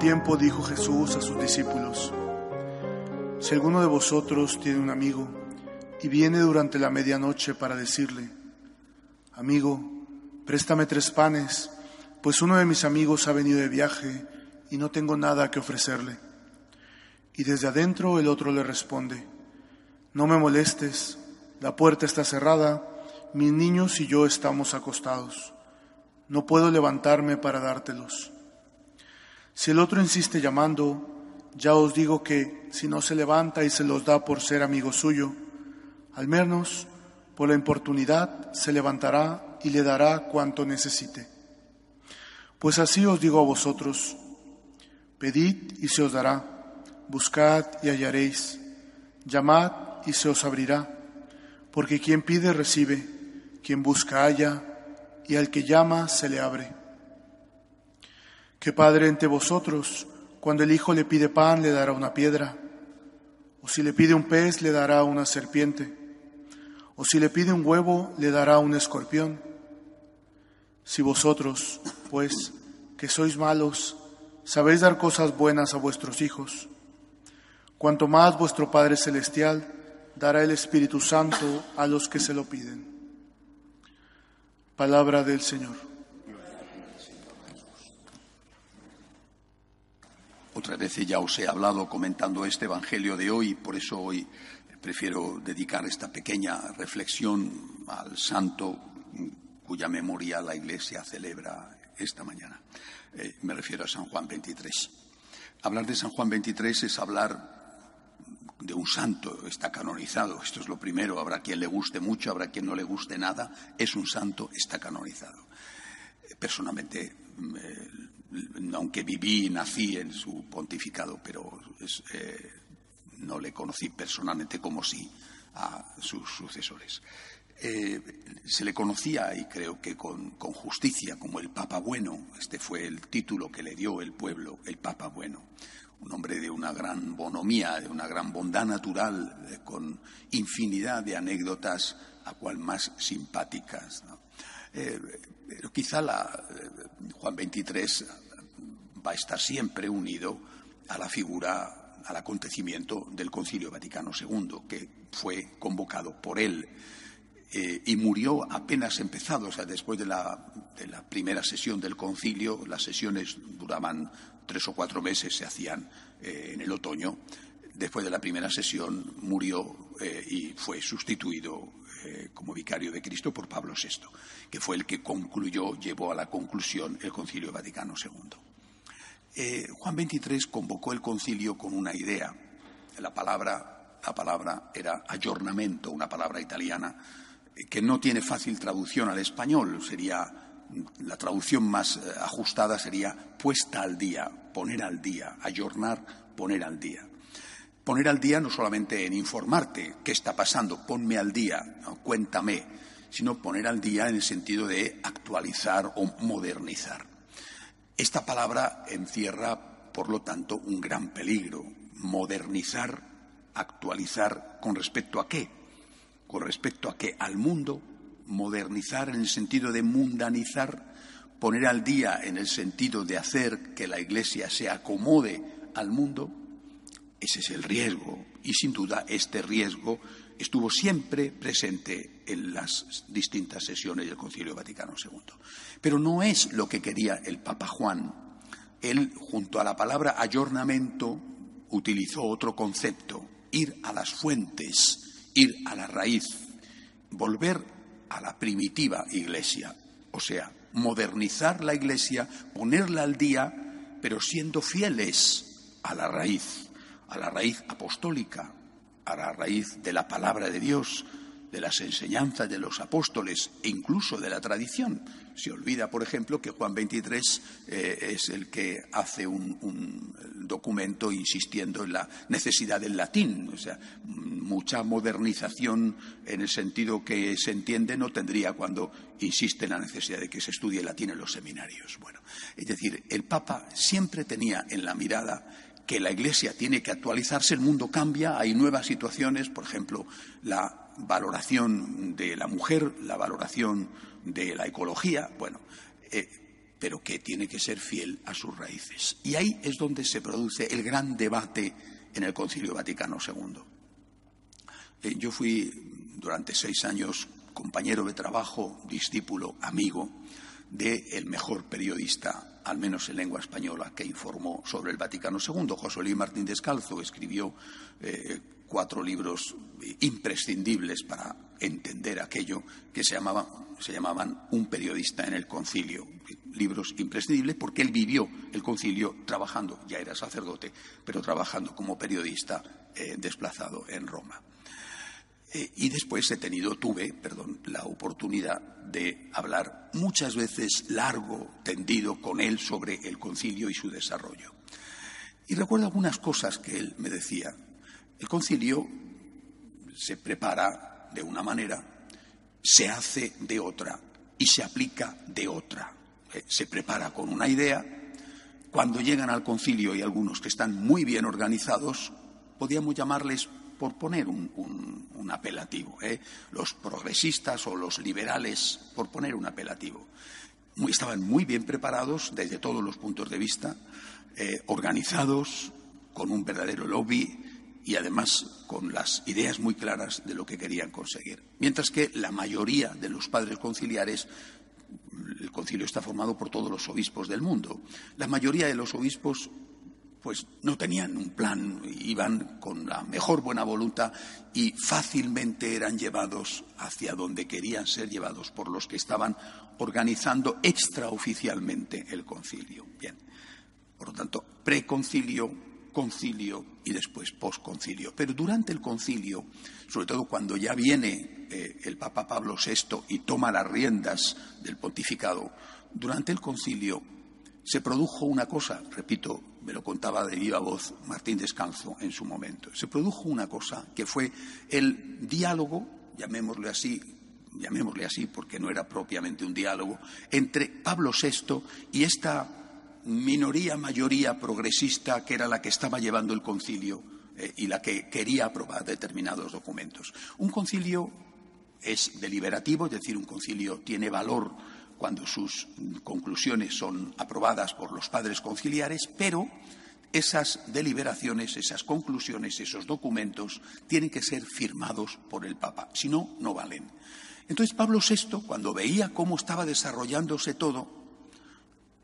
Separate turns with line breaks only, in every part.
tiempo dijo Jesús a sus discípulos, si alguno de vosotros tiene un amigo y viene durante la medianoche para decirle, amigo, préstame tres panes, pues uno de mis amigos ha venido de viaje y no tengo nada que ofrecerle. Y desde adentro el otro le responde, no me molestes, la puerta está cerrada, mis niños y yo estamos acostados, no puedo levantarme para dártelos. Si el otro insiste llamando, ya os digo que si no se levanta y se los da por ser amigo suyo, al menos por la importunidad se levantará y le dará cuanto necesite. Pues así os digo a vosotros, pedid y se os dará, buscad y hallaréis, llamad y se os abrirá, porque quien pide recibe, quien busca halla, y al que llama se le abre. ¿Qué padre entre vosotros, cuando el hijo le pide pan, le dará una piedra? ¿O si le pide un pez, le dará una serpiente? ¿O si le pide un huevo, le dará un escorpión? Si vosotros, pues, que sois malos, sabéis dar cosas buenas a vuestros hijos, cuanto más vuestro Padre Celestial dará el Espíritu Santo a los que se lo piden. Palabra del Señor.
Otras veces ya os he hablado comentando este Evangelio de hoy, por eso hoy prefiero dedicar esta pequeña reflexión al santo cuya memoria la Iglesia celebra esta mañana. Eh, me refiero a San Juan 23. Hablar de San Juan 23 es hablar de un santo, está canonizado, esto es lo primero, habrá quien le guste mucho, habrá quien no le guste nada, es un santo, está canonizado. Personalmente, eh, aunque viví y nací en su pontificado, pero eh, no le conocí personalmente como sí a sus sucesores. Eh, se le conocía, y creo que con, justicia, como el Papa Bueno. Este fue el título que le dio el pueblo, el Papa Bueno. Un hombre de una gran bonomía, de una gran bondad natural, eh, con infinidad de anécdotas, a cual más simpáticas. Pero quizá la, Juan XXIII va a estar siempre unido a la figura, al acontecimiento del Concilio Vaticano II, que fue convocado por él eh, y murió apenas empezado, o sea, después de la, primera sesión del concilio, las sesiones duraban tres o cuatro meses, se hacían eh, en el otoño. Después de la primera sesión murió eh, y fue sustituido como vicario de Cristo por Pablo VI, que fue el que concluyó, llevó a la conclusión el Concilio Vaticano II. Eh, Juan XXIII convocó el concilio con una idea. La palabra, la palabra era aggiornamento, una palabra italiana eh, que no tiene fácil traducción al español. Sería la traducción más eh, ajustada sería puesta al día, poner al día, ayornar, poner al día. Poner al día no solamente en informarte qué está pasando, ponme al día, cuéntame, sino poner al día en el sentido de actualizar o modernizar. Esta palabra encierra, por lo tanto, un gran peligro. Modernizar, actualizar, ¿con respecto a qué? Con respecto a qué? Al mundo, modernizar en el sentido de mundanizar, poner al día en el sentido de hacer que la Iglesia se acomode al mundo, ese es el riesgo. Y sin duda este riesgo estuvo siempre presente en las distintas sesiones del Concilio Vaticano II. Pero no es lo que quería el Papa Juan. Él, junto a la palabra ayornamiento, utilizó otro concepto, ir a las fuentes, ir a la raíz, volver a la primitiva iglesia, o sea, modernizar la iglesia, ponerla al día, pero siendo fieles a la raíz a la raíz apostólica, a la raíz de la palabra de Dios, de las enseñanzas de los apóstoles e incluso de la tradición. Se olvida, por ejemplo, que Juan 23 eh, es el que hace un, documento insistiendo en la necesidad del latín. O sea, mucha modernización en el sentido que se entiende no tendría cuando insiste en la necesidad de que se estudie latín en los seminarios. Bueno, es decir, el Papa siempre tenía en la mirada que la Iglesia tiene que actualizarse, el mundo cambia, hay nuevas situaciones, por ejemplo, la valoración de la mujer, la valoración de la ecología, bueno, eh, pero que tiene que ser fiel a sus raíces. Y ahí es donde se produce el gran debate en el Concilio Vaticano II. Eh, yo fui durante seis años compañero de trabajo, discípulo, amigo del mejor periodista, al menos en lengua española, que informó sobre el Vaticano II. José Luis Martín Descalzo escribió eh, cuatro libros imprescindibles para entender aquello que se, se llamaban Un periodista en el concilio. Libros imprescindibles porque él vivió el concilio trabajando, ya era sacerdote, pero trabajando como periodista eh, desplazado en Roma. Eh, y después he tenido, tuve, perdón, la oportunidad de hablar muchas veces largo, tendido con él sobre el concilio y su desarrollo. Y recuerdo algunas cosas que él me decía. El concilio se prepara de una manera, se hace de otra y se aplica de otra. Eh, se prepara con una idea. Cuando llegan al concilio y algunos que están muy bien organizados, podríamos llamarles por poner un, apelativo, ¿eh? los progresistas o los liberales, por poner un apelativo. estaban muy bien preparados desde todos los puntos de vista, eh, organizados, con un verdadero lobby y además con las ideas muy claras de lo que querían conseguir. Mientras que la mayoría de los padres conciliares el concilio está formado por todos los obispos del mundo. La mayoría de los obispos pues no tenían un plan, iban con la mejor buena voluntad y fácilmente eran llevados hacia donde querían ser llevados por los que estaban organizando extraoficialmente el concilio. Bien. Por lo tanto, preconcilio, concilio y después posconcilio. Pero durante el concilio, sobre todo cuando ya viene eh, el Papa Pablo VI y toma las riendas del pontificado, durante el concilio se produjo una cosa, repito, me lo contaba de viva voz Martín Descalzo en su momento, se produjo una cosa que fue el diálogo, llamémosle así, llamémosle así porque no era propiamente un diálogo, entre Pablo VI y esta minoría, mayoría progresista que era la que estaba llevando el concilio eh, y la que quería aprobar determinados documentos. Un concilio es deliberativo, es decir, un concilio tiene valor cuando sus conclusiones son aprobadas por los padres conciliares, pero esas deliberaciones, esas conclusiones, esos documentos tienen que ser firmados por el Papa, si no, no valen. Entonces Pablo VI, cuando veía cómo estaba desarrollándose todo,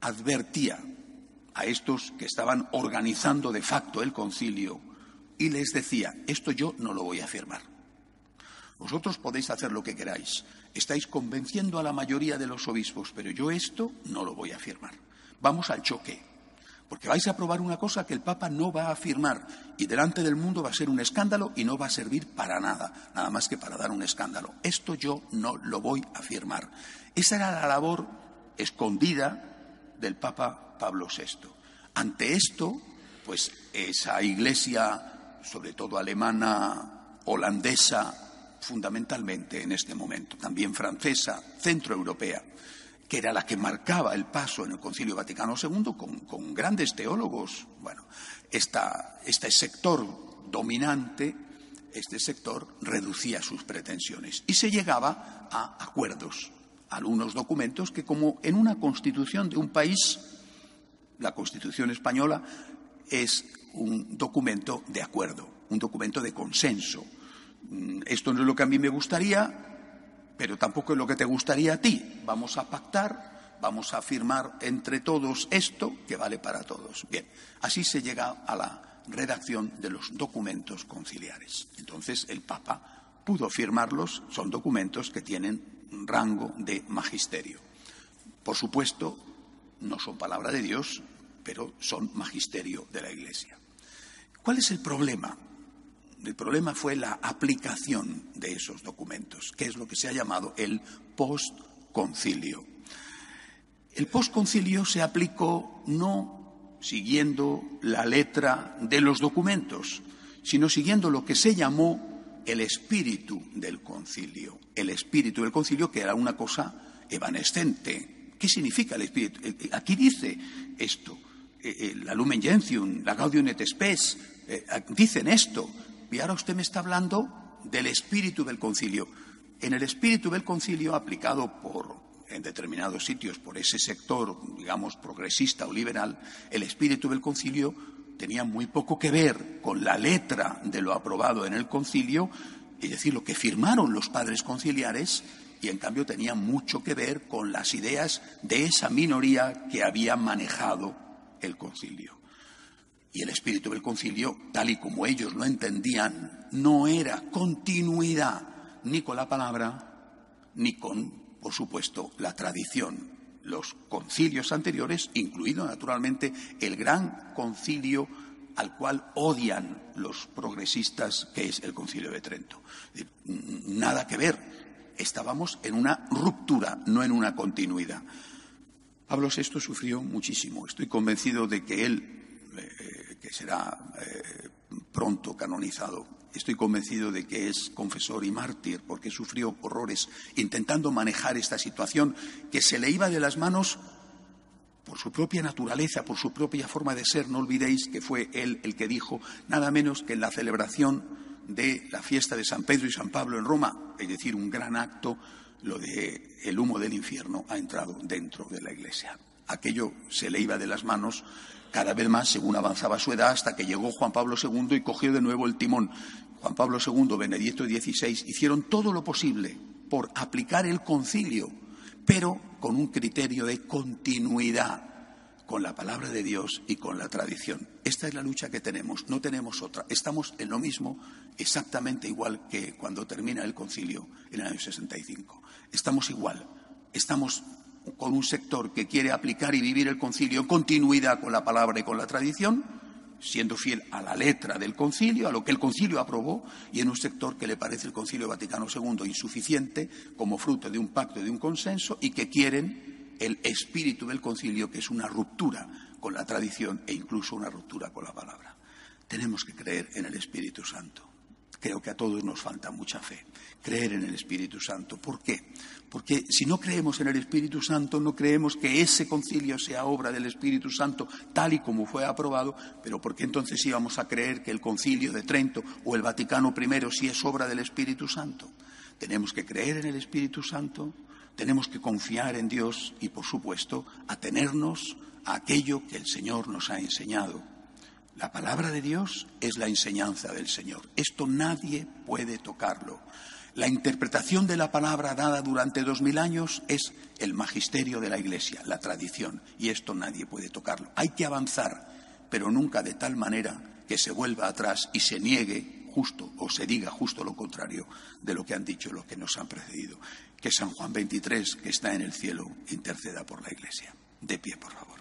advertía a estos que estaban organizando de facto el concilio y les decía, esto yo no lo voy a firmar. Vosotros podéis hacer lo que queráis. Estáis convenciendo a la mayoría de los obispos, pero yo esto no lo voy a firmar. Vamos al choque. Porque vais a aprobar una cosa que el Papa no va a firmar y delante del mundo va a ser un escándalo y no va a servir para nada, nada más que para dar un escándalo. Esto yo no lo voy a firmar. Esa era la labor escondida del Papa Pablo VI. Ante esto, pues esa iglesia, sobre todo alemana, holandesa, fundamentalmente en este momento, también francesa, centroeuropea, que era la que marcaba el paso en el Concilio Vaticano II con, grandes teólogos. Bueno, este sector dominante, este sector reducía sus pretensiones y se llegaba a acuerdos, a algunos documentos que como en una constitución de un país, la Constitución española es un documento de acuerdo, un documento de consenso, esto no es lo que a mí me gustaría, pero tampoco es lo que te gustaría a ti. Vamos a pactar, vamos a firmar entre todos esto que vale para todos. Bien, así se llega a la redacción de los documentos conciliares. Entonces el Papa pudo firmarlos, son documentos que tienen rango de magisterio. Por supuesto, no son palabra de Dios, pero son magisterio de la Iglesia. ¿Cuál es el problema? El problema fue la aplicación de esos documentos, que es lo que se ha llamado el postconcilio. El postconcilio se aplicó no siguiendo la letra de los documentos, sino siguiendo lo que se llamó el espíritu del concilio. El espíritu del concilio, que era una cosa evanescente. ¿Qué significa el espíritu? Aquí dice esto. Eh, eh, la Lumen Gentium, la Gaudium et Spes, eh, dicen esto. Y ahora usted me está hablando del espíritu del concilio. En el espíritu del concilio, aplicado por, en determinados sitios por ese sector, digamos, progresista o liberal, el espíritu del concilio tenía muy poco que ver con la letra de lo aprobado en el concilio, es decir, lo que firmaron los padres conciliares, y en cambio tenía mucho que ver con las ideas de esa minoría que había manejado el concilio. Y el espíritu del concilio, tal y como ellos lo entendían, no era continuidad ni con la palabra, ni con, por supuesto, la tradición. Los concilios anteriores, incluido naturalmente el gran concilio al cual odian los progresistas, que es el concilio de Trento. Nada que ver. Estábamos en una ruptura, no en una continuidad. Pablo VI sufrió muchísimo. Estoy convencido de que él eh, que será eh, pronto canonizado. Estoy convencido de que es confesor y mártir porque sufrió horrores intentando manejar esta situación que se le iba de las manos por su propia naturaleza, por su propia forma de ser. No olvidéis que fue él el que dijo nada menos que en la celebración de la fiesta de San Pedro y San Pablo en Roma, es decir, un gran acto, lo de el humo del infierno ha entrado dentro de la iglesia. Aquello se le iba de las manos cada vez más según avanzaba su edad, hasta que llegó Juan Pablo II y cogió de nuevo el timón. Juan Pablo II, Benedicto XVI hicieron todo lo posible por aplicar el concilio, pero con un criterio de continuidad con la palabra de Dios y con la tradición. Esta es la lucha que tenemos, no tenemos otra. Estamos en lo mismo, exactamente igual que cuando termina el concilio en el año 65. Estamos igual, estamos con un sector que quiere aplicar y vivir el concilio en continuidad con la palabra y con la tradición, siendo fiel a la letra del concilio, a lo que el concilio aprobó, y en un sector que le parece el concilio Vaticano II insuficiente como fruto de un pacto, de un consenso, y que quieren el espíritu del concilio, que es una ruptura con la tradición e incluso una ruptura con la palabra. Tenemos que creer en el Espíritu Santo. Creo que a todos nos falta mucha fe. Creer en el Espíritu Santo. ¿Por qué? Porque si no creemos en el Espíritu Santo, no creemos que ese concilio sea obra del Espíritu Santo tal y como fue aprobado, pero ¿por qué entonces íbamos a creer que el concilio de Trento o el Vaticano I sí es obra del Espíritu Santo? Tenemos que creer en el Espíritu Santo, tenemos que confiar en Dios y, por supuesto, atenernos a aquello que el Señor nos ha enseñado la palabra de Dios es la enseñanza del Señor. Esto nadie puede tocarlo. La interpretación de la palabra dada durante dos mil años es el magisterio de la Iglesia, la tradición, y esto nadie puede tocarlo. Hay que avanzar, pero nunca de tal manera que se vuelva atrás y se niegue justo o se diga justo lo contrario de lo que han dicho los que nos han precedido. Que San Juan 23, que está en el cielo, interceda por la Iglesia. De pie, por favor.